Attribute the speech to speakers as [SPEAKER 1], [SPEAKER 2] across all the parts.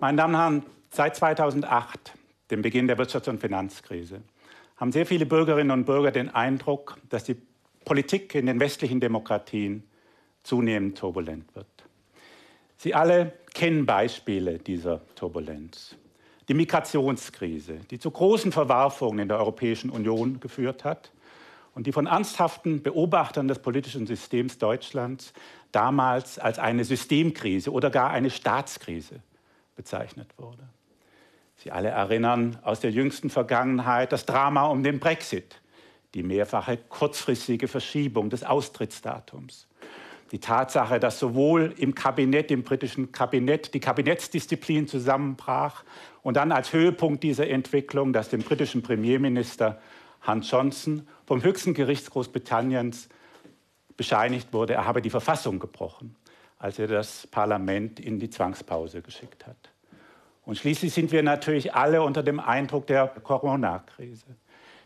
[SPEAKER 1] Meine Damen und Herren, seit 2008, dem Beginn der Wirtschafts- und Finanzkrise, haben sehr viele Bürgerinnen und Bürger den Eindruck, dass die Politik in den westlichen Demokratien zunehmend turbulent wird. Sie alle kennen Beispiele dieser Turbulenz. Die Migrationskrise, die zu großen Verwerfungen in der Europäischen Union geführt hat und die von ernsthaften Beobachtern des politischen Systems Deutschlands damals als eine Systemkrise oder gar eine Staatskrise bezeichnet wurde. Sie alle erinnern aus der jüngsten Vergangenheit das Drama um den Brexit, die mehrfache kurzfristige Verschiebung des Austrittsdatums, die Tatsache, dass sowohl im Kabinett, im britischen Kabinett, die Kabinettsdisziplin zusammenbrach und dann als Höhepunkt dieser Entwicklung, dass dem britischen Premierminister Hans Johnson vom höchsten Gericht Großbritanniens bescheinigt wurde, er habe die Verfassung gebrochen, als er das Parlament in die Zwangspause geschickt hat. Und schließlich sind wir natürlich alle unter dem Eindruck der Corona-Krise,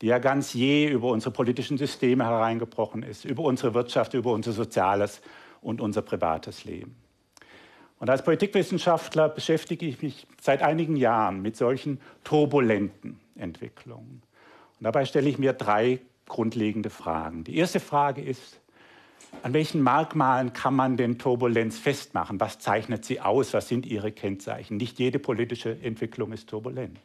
[SPEAKER 1] die ja ganz je über unsere politischen Systeme hereingebrochen ist, über unsere Wirtschaft, über unser soziales und unser privates Leben. Und als Politikwissenschaftler beschäftige ich mich seit einigen Jahren mit solchen turbulenten Entwicklungen. Und dabei stelle ich mir drei grundlegende Fragen. Die erste Frage ist, an welchen Merkmalen kann man denn Turbulenz festmachen? Was zeichnet sie aus? Was sind ihre Kennzeichen? Nicht jede politische Entwicklung ist turbulent.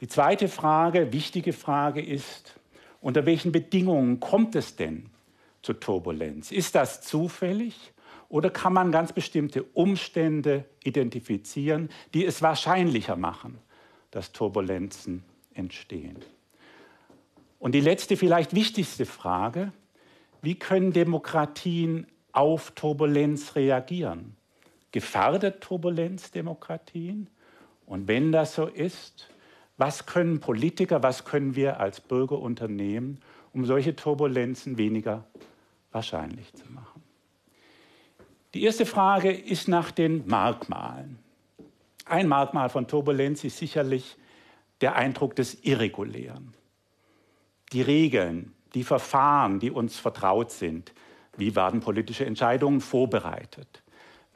[SPEAKER 1] Die zweite Frage, wichtige Frage ist, unter welchen Bedingungen kommt es denn zur Turbulenz? Ist das zufällig oder kann man ganz bestimmte Umstände identifizieren, die es wahrscheinlicher machen, dass Turbulenzen entstehen? Und die letzte, vielleicht wichtigste Frage, wie können Demokratien auf Turbulenz reagieren? Gefährdet Turbulenz Demokratien? Und wenn das so ist, was können Politiker, was können wir als Bürger unternehmen, um solche Turbulenzen weniger wahrscheinlich zu machen? Die erste Frage ist nach den Merkmalen. Ein Merkmal von Turbulenz ist sicherlich der Eindruck des Irregulären. Die Regeln, die Verfahren, die uns vertraut sind. Wie werden politische Entscheidungen vorbereitet?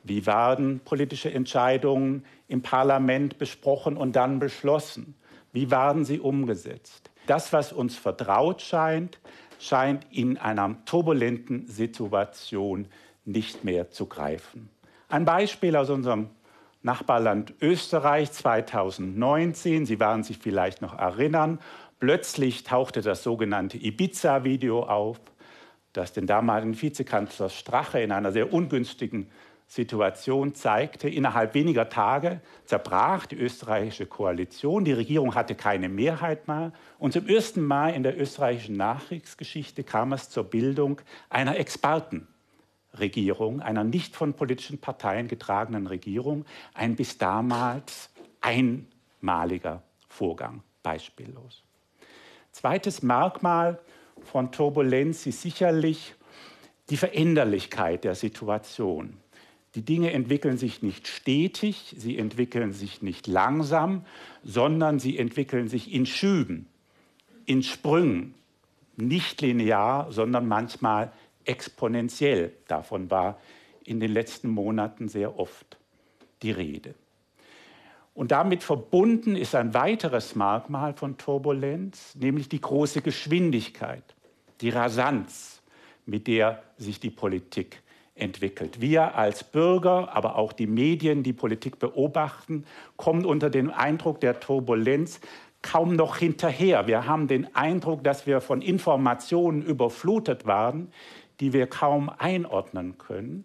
[SPEAKER 1] Wie werden politische Entscheidungen im Parlament besprochen und dann beschlossen? Wie werden sie umgesetzt? Das, was uns vertraut scheint, scheint in einer turbulenten Situation nicht mehr zu greifen. Ein Beispiel aus unserem Nachbarland Österreich 2019. Sie werden sich vielleicht noch erinnern. Plötzlich tauchte das sogenannte Ibiza-Video auf, das den damaligen Vizekanzler Strache in einer sehr ungünstigen Situation zeigte. Innerhalb weniger Tage zerbrach die österreichische Koalition. Die Regierung hatte keine Mehrheit mehr. Und zum ersten Mal in der österreichischen Nachkriegsgeschichte kam es zur Bildung einer Expertenregierung, einer nicht von politischen Parteien getragenen Regierung. Ein bis damals einmaliger Vorgang, beispiellos. Zweites Merkmal von Turbulenz ist sicherlich die Veränderlichkeit der Situation. Die Dinge entwickeln sich nicht stetig, sie entwickeln sich nicht langsam, sondern sie entwickeln sich in Schüben, in Sprüngen, nicht linear, sondern manchmal exponentiell. Davon war in den letzten Monaten sehr oft die Rede. Und damit verbunden ist ein weiteres Merkmal von Turbulenz, nämlich die große Geschwindigkeit, die Rasanz, mit der sich die Politik entwickelt. Wir als Bürger, aber auch die Medien, die Politik beobachten, kommen unter den Eindruck der Turbulenz kaum noch hinterher. Wir haben den Eindruck, dass wir von Informationen überflutet waren, die wir kaum einordnen können.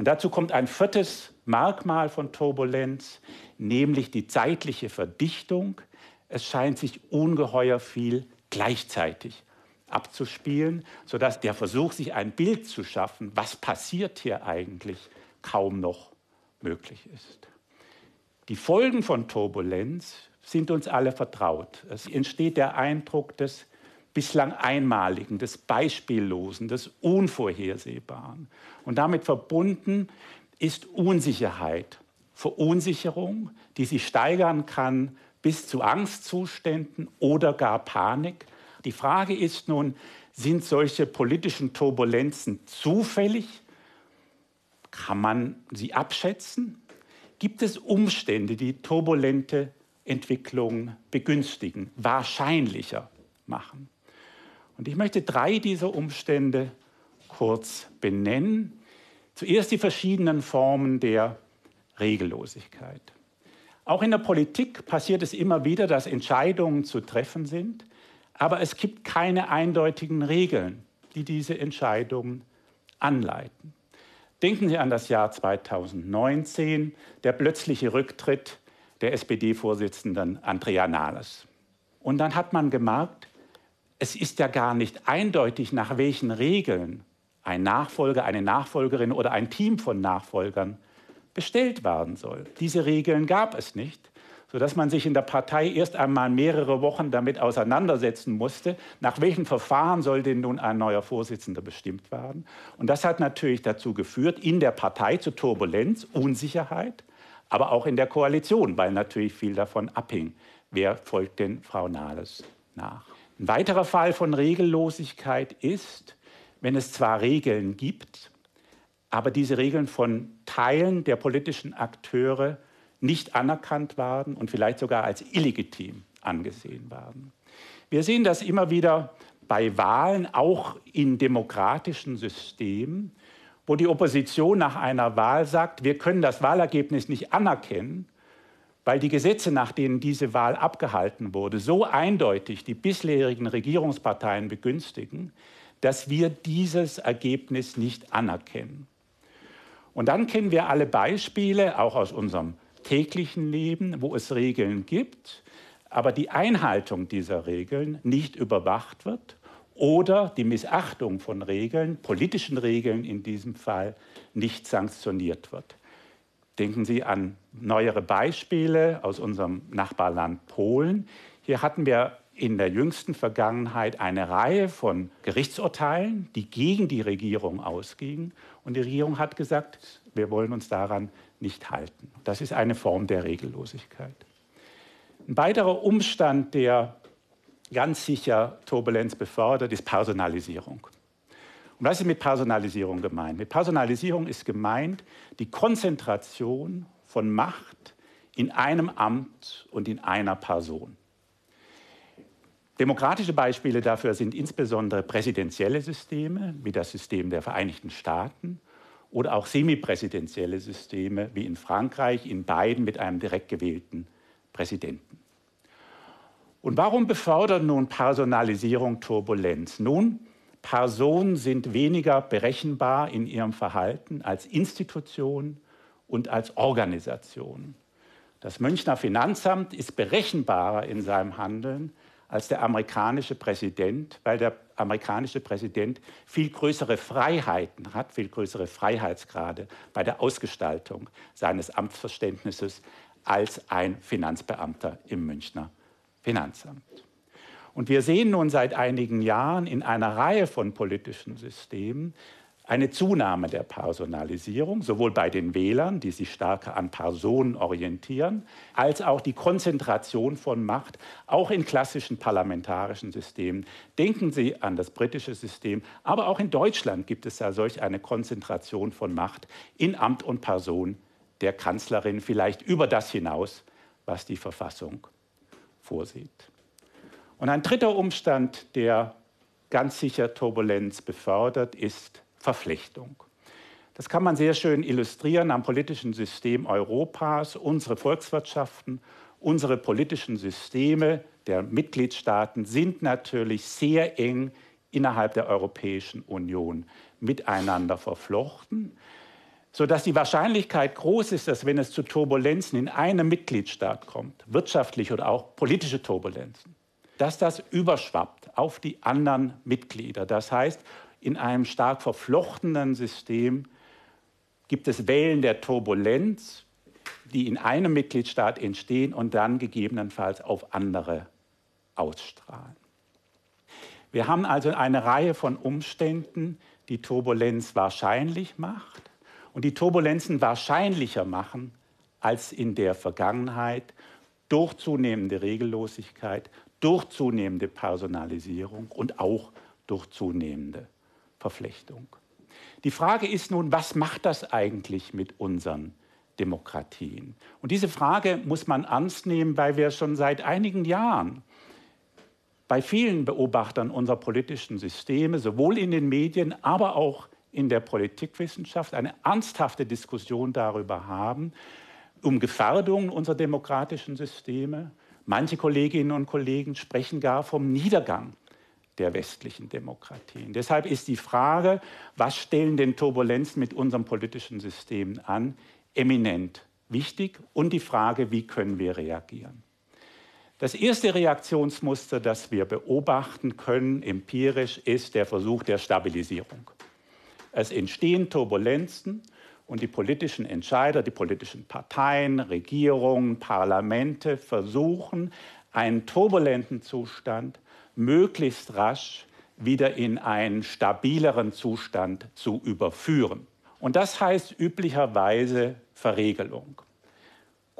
[SPEAKER 1] Und dazu kommt ein viertes Merkmal von Turbulenz, nämlich die zeitliche Verdichtung. Es scheint sich ungeheuer viel gleichzeitig abzuspielen, sodass der Versuch, sich ein Bild zu schaffen, was passiert hier eigentlich, kaum noch möglich ist. Die Folgen von Turbulenz sind uns alle vertraut. Es entsteht der Eindruck des bislang Einmaligen, des Beispiellosen, des Unvorhersehbaren. Und damit verbunden ist Unsicherheit, Verunsicherung, die sich steigern kann bis zu Angstzuständen oder gar Panik. Die Frage ist nun, sind solche politischen Turbulenzen zufällig? Kann man sie abschätzen? gibt es Umstände, die turbulente Entwicklungen begünstigen, wahrscheinlicher machen. Und ich möchte drei dieser Umstände kurz benennen. Zuerst die verschiedenen Formen der Regellosigkeit. Auch in der Politik passiert es immer wieder, dass Entscheidungen zu treffen sind, aber es gibt keine eindeutigen Regeln, die diese Entscheidungen anleiten. Denken Sie an das Jahr 2019, der plötzliche Rücktritt der SPD-Vorsitzenden Andrea Nahles. Und dann hat man gemerkt, es ist ja gar nicht eindeutig, nach welchen Regeln ein Nachfolger, eine Nachfolgerin oder ein Team von Nachfolgern bestellt werden soll. Diese Regeln gab es nicht, sodass man sich in der Partei erst einmal mehrere Wochen damit auseinandersetzen musste, nach welchen Verfahren soll denn nun ein neuer Vorsitzender bestimmt werden. Und das hat natürlich dazu geführt, in der Partei zu Turbulenz, Unsicherheit, aber auch in der Koalition, weil natürlich viel davon abhing, wer folgt denn Frau Nahles nach. Ein weiterer Fall von Regellosigkeit ist, wenn es zwar Regeln gibt, aber diese Regeln von Teilen der politischen Akteure nicht anerkannt werden und vielleicht sogar als illegitim angesehen werden. Wir sehen das immer wieder bei Wahlen, auch in demokratischen Systemen, wo die Opposition nach einer Wahl sagt, wir können das Wahlergebnis nicht anerkennen, weil die Gesetze, nach denen diese Wahl abgehalten wurde, so eindeutig die bisherigen Regierungsparteien begünstigen, dass wir dieses Ergebnis nicht anerkennen. Und dann kennen wir alle Beispiele, auch aus unserem täglichen Leben, wo es Regeln gibt, aber die Einhaltung dieser Regeln nicht überwacht wird oder die Missachtung von Regeln, politischen Regeln in diesem Fall, nicht sanktioniert wird. Denken Sie an neuere Beispiele aus unserem Nachbarland Polen. Hier hatten wir in der jüngsten Vergangenheit eine Reihe von Gerichtsurteilen, die gegen die Regierung ausgingen. Und die Regierung hat gesagt, wir wollen uns daran nicht halten. Das ist eine Form der Regellosigkeit. Ein weiterer Umstand, der ganz sicher Turbulenz befördert, ist Personalisierung. Und was ist mit Personalisierung gemeint? Mit Personalisierung ist gemeint die Konzentration von Macht in einem Amt und in einer Person. Demokratische Beispiele dafür sind insbesondere präsidentielle Systeme, wie das System der Vereinigten Staaten, oder auch semipräsidentielle Systeme, wie in Frankreich, in beiden mit einem direkt gewählten Präsidenten. Und warum befördert nun Personalisierung Turbulenz? Nun, Personen sind weniger berechenbar in ihrem Verhalten als Institution und als Organisation. Das Münchner Finanzamt ist berechenbarer in seinem Handeln als der amerikanische Präsident, weil der amerikanische Präsident viel größere Freiheiten hat, viel größere Freiheitsgrade bei der Ausgestaltung seines Amtsverständnisses als ein Finanzbeamter im Münchner Finanzamt. Und wir sehen nun seit einigen Jahren in einer Reihe von politischen Systemen, eine Zunahme der Personalisierung, sowohl bei den Wählern, die sich stärker an Personen orientieren, als auch die Konzentration von Macht, auch in klassischen parlamentarischen Systemen. Denken Sie an das britische System, aber auch in Deutschland gibt es ja solch eine Konzentration von Macht in Amt und Person der Kanzlerin, vielleicht über das hinaus, was die Verfassung vorsieht. Und ein dritter Umstand, der ganz sicher Turbulenz befördert, ist Verflechtung. Das kann man sehr schön illustrieren am politischen System Europas. Unsere Volkswirtschaften, unsere politischen Systeme der Mitgliedstaaten sind natürlich sehr eng innerhalb der Europäischen Union miteinander verflochten, sodass die Wahrscheinlichkeit groß ist, dass wenn es zu Turbulenzen in einem Mitgliedstaat kommt, wirtschaftliche oder auch politische Turbulenzen, dass das überschwappt auf die anderen Mitglieder. Das heißt, in einem stark verflochtenen System gibt es Wellen der Turbulenz, die in einem Mitgliedstaat entstehen und dann gegebenenfalls auf andere ausstrahlen. Wir haben also eine Reihe von Umständen, die Turbulenz wahrscheinlich macht und die Turbulenzen wahrscheinlicher machen als in der Vergangenheit durch zunehmende Regellosigkeit, durch zunehmende Personalisierung und auch durch zunehmende Verflechtung. Die Frage ist nun, was macht das eigentlich mit unseren Demokratien? Und diese Frage muss man ernst nehmen, weil wir schon seit einigen Jahren bei vielen Beobachtern unserer politischen Systeme, sowohl in den Medien, aber auch in der Politikwissenschaft, eine ernsthafte Diskussion darüber haben, um Gefährdungen unserer demokratischen Systeme. Manche Kolleginnen und Kollegen sprechen gar vom Niedergang der westlichen Demokratien. Deshalb ist die Frage, was stellen denn Turbulenzen mit unserem politischen System an, eminent wichtig und die Frage, wie können wir reagieren. Das erste Reaktionsmuster, das wir beobachten können, empirisch, ist der Versuch der Stabilisierung. Es entstehen Turbulenzen und die politischen Entscheider, die politischen Parteien, Regierungen, Parlamente versuchen, einen turbulenten Zustand möglichst rasch wieder in einen stabileren Zustand zu überführen. Und das heißt üblicherweise Verregelung.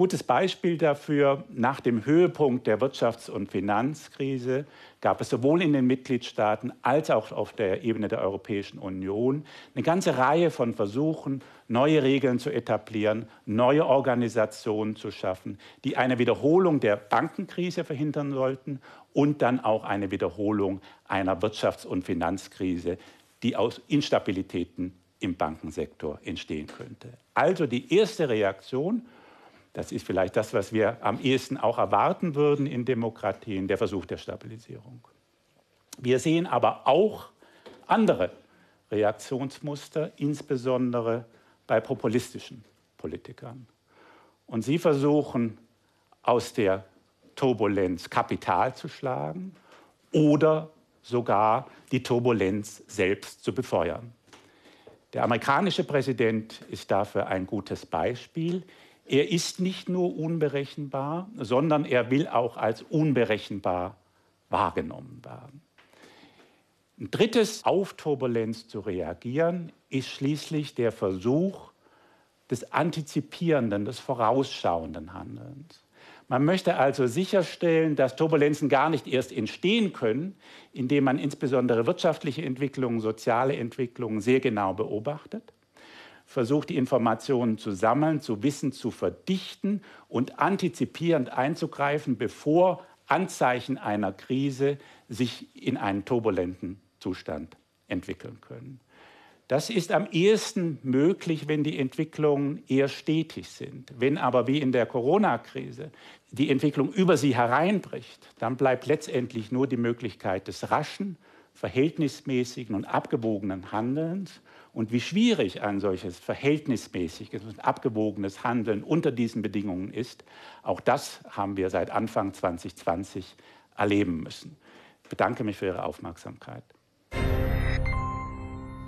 [SPEAKER 1] Gutes Beispiel dafür, nach dem Höhepunkt der Wirtschafts- und Finanzkrise gab es sowohl in den Mitgliedstaaten als auch auf der Ebene der Europäischen Union eine ganze Reihe von Versuchen, neue Regeln zu etablieren, neue Organisationen zu schaffen, die eine Wiederholung der Bankenkrise verhindern sollten und dann auch eine Wiederholung einer Wirtschafts- und Finanzkrise, die aus Instabilitäten im Bankensektor entstehen könnte. Also die erste Reaktion das ist vielleicht das, was wir am ehesten auch erwarten würden in Demokratien, der Versuch der Stabilisierung. Wir sehen aber auch andere Reaktionsmuster, insbesondere bei populistischen Politikern. Und sie versuchen aus der Turbulenz Kapital zu schlagen oder sogar die Turbulenz selbst zu befeuern. Der amerikanische Präsident ist dafür ein gutes Beispiel. Er ist nicht nur unberechenbar, sondern er will auch als unberechenbar wahrgenommen werden. Ein drittes, auf Turbulenz zu reagieren, ist schließlich der Versuch des antizipierenden, des vorausschauenden Handelns. Man möchte also sicherstellen, dass Turbulenzen gar nicht erst entstehen können, indem man insbesondere wirtschaftliche Entwicklungen, soziale Entwicklungen sehr genau beobachtet versucht, die Informationen zu sammeln, zu Wissen zu verdichten und antizipierend einzugreifen, bevor Anzeichen einer Krise sich in einen turbulenten Zustand entwickeln können. Das ist am ehesten möglich, wenn die Entwicklungen eher stetig sind. Wenn aber wie in der Corona-Krise die Entwicklung über sie hereinbricht, dann bleibt letztendlich nur die Möglichkeit des raschen, verhältnismäßigen und abgewogenen Handelns. Und wie schwierig ein solches verhältnismäßiges und abgewogenes Handeln unter diesen Bedingungen ist, auch das haben wir seit Anfang 2020 erleben müssen. Ich bedanke mich für Ihre Aufmerksamkeit.